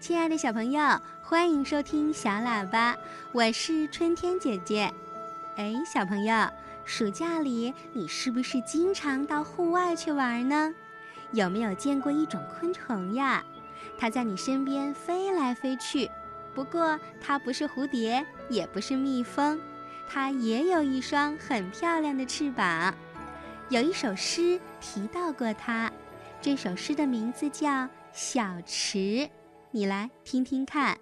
亲爱的小朋友，欢迎收听小喇叭，我是春天姐姐。哎，小朋友，暑假里你是不是经常到户外去玩呢？有没有见过一种昆虫呀？它在你身边飞来飞去，不过它不是蝴蝶，也不是蜜蜂，它也有一双很漂亮的翅膀。有一首诗提到过它，这首诗的名字叫《小池》。你来听听看，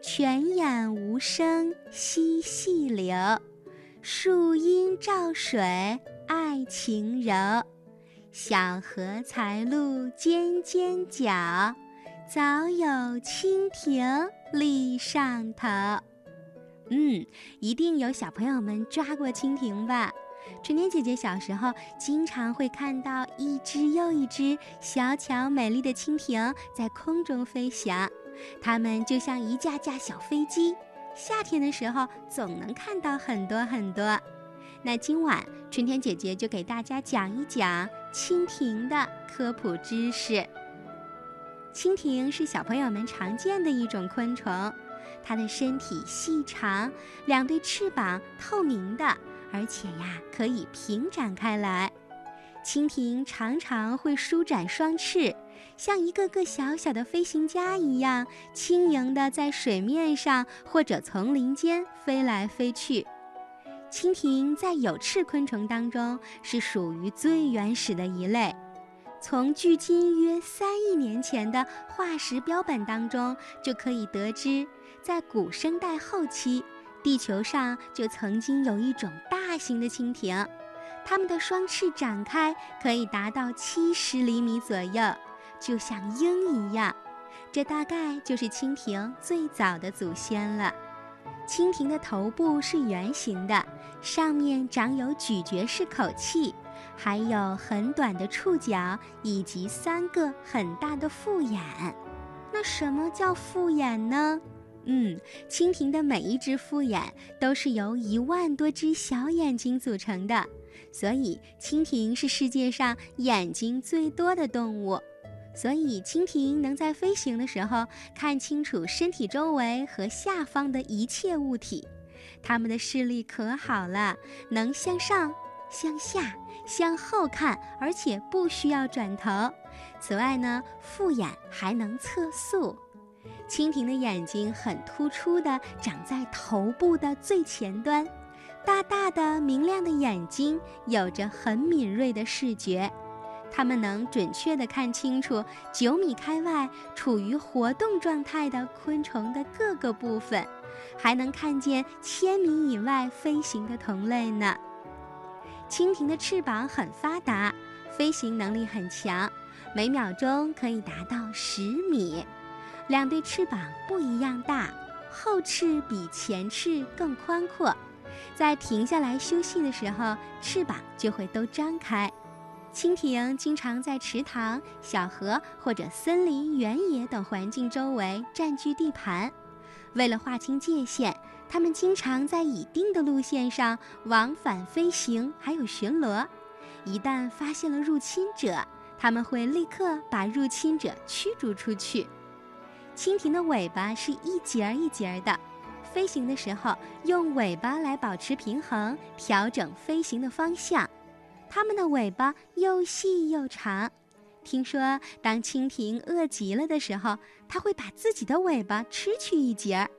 泉眼无声惜细流，树阴照水爱晴柔。小荷才露尖尖角，早有蜻蜓立上头。嗯，一定有小朋友们抓过蜻蜓吧？春天姐姐小时候经常会看到一只又一只小巧美丽的蜻蜓在空中飞翔，它们就像一架架小飞机。夏天的时候总能看到很多很多。那今晚春天姐姐就给大家讲一讲蜻蜓的科普知识。蜻蜓是小朋友们常见的一种昆虫，它的身体细长，两对翅膀透明的。而且呀，可以平展开来。蜻蜓常常会舒展双翅，像一个个小小的飞行家一样，轻盈地在水面上或者丛林间飞来飞去。蜻蜓在有翅昆虫当中是属于最原始的一类。从距今约三亿年前的化石标本当中就可以得知，在古生代后期。地球上就曾经有一种大型的蜻蜓，它们的双翅展开可以达到七十厘米左右，就像鹰一样。这大概就是蜻蜓最早的祖先了。蜻蜓的头部是圆形的，上面长有咀嚼式口器，还有很短的触角以及三个很大的复眼。那什么叫复眼呢？嗯，蜻蜓的每一只复眼都是由一万多只小眼睛组成的，所以蜻蜓是世界上眼睛最多的动物。所以蜻蜓能在飞行的时候看清楚身体周围和下方的一切物体，它们的视力可好了，能向上、向下、向后看，而且不需要转头。此外呢，复眼还能测速。蜻蜓的眼睛很突出的长在头部的最前端，大大的明亮的眼睛有着很敏锐的视觉，它们能准确的看清楚九米开外处于活动状态的昆虫的各个部分，还能看见千米以外飞行的同类呢。蜻蜓的翅膀很发达，飞行能力很强，每秒钟可以达到十米。两对翅膀不一样大，后翅比前翅更宽阔，在停下来休息的时候，翅膀就会都张开。蜻蜓经常在池塘、小河或者森林、原野等环境周围占据地盘。为了划清界限，它们经常在已定的路线上往返飞行，还有巡逻。一旦发现了入侵者，它们会立刻把入侵者驱逐出去。蜻蜓的尾巴是一节儿一节儿的，飞行的时候用尾巴来保持平衡，调整飞行的方向。它们的尾巴又细又长。听说，当蜻蜓饿极了的时候，它会把自己的尾巴吃去一截儿。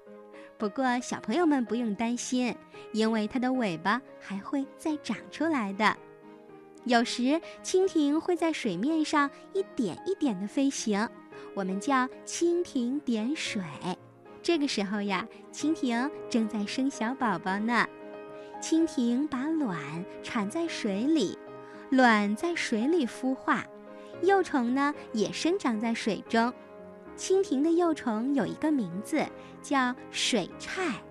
不过，小朋友们不用担心，因为它的尾巴还会再长出来的。有时，蜻蜓会在水面上一点一点地飞行。我们叫蜻蜓点水，这个时候呀，蜻蜓正在生小宝宝呢。蜻蜓把卵产在水里，卵在水里孵化，幼虫呢也生长在水中。蜻蜓的幼虫有一个名字叫水菜，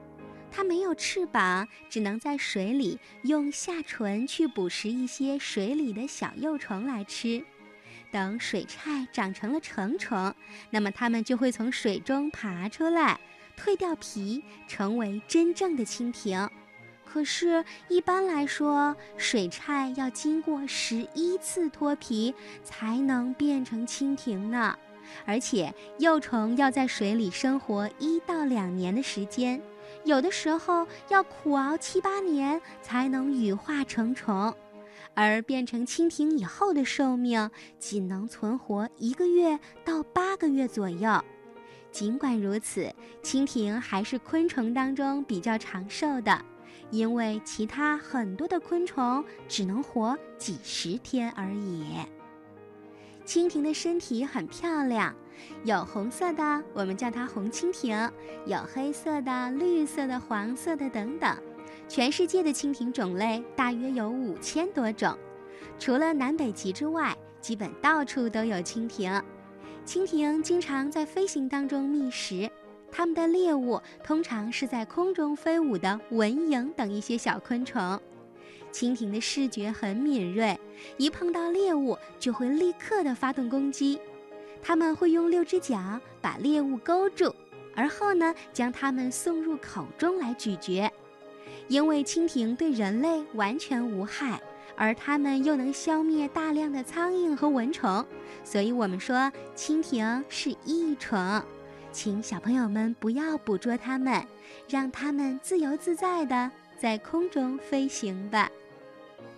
它没有翅膀，只能在水里用下唇去捕食一些水里的小幼虫来吃。等水菜长成了成虫，那么它们就会从水中爬出来，蜕掉皮，成为真正的蜻蜓。可是，一般来说，水菜要经过十一次脱皮才能变成蜻蜓呢。而且幼虫要在水里生活一到两年的时间，有的时候要苦熬七八年才能羽化成虫，而变成蜻蜓以后的寿命仅能存活一个月到八个月左右。尽管如此，蜻蜓还是昆虫当中比较长寿的，因为其他很多的昆虫只能活几十天而已。蜻蜓的身体很漂亮，有红色的，我们叫它红蜻蜓；有黑色的、绿色的、黄色的等等。全世界的蜻蜓种类大约有五千多种，除了南北极之外，基本到处都有蜻蜓。蜻蜓经常在飞行当中觅食，它们的猎物通常是在空中飞舞的蚊蝇等一些小昆虫。蜻蜓的视觉很敏锐，一碰到猎物就会立刻的发动攻击。它们会用六只脚把猎物勾住，而后呢将它们送入口中来咀嚼。因为蜻蜓对人类完全无害，而它们又能消灭大量的苍蝇和蚊虫，所以我们说蜻蜓是益虫。请小朋友们不要捕捉它们，让它们自由自在的在空中飞行吧。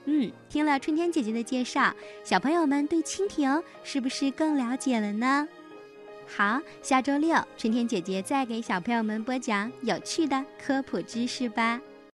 嗯，听了春天姐姐的介绍，小朋友们对蜻蜓是不是更了解了呢？好，下周六春天姐姐再给小朋友们播讲有趣的科普知识吧。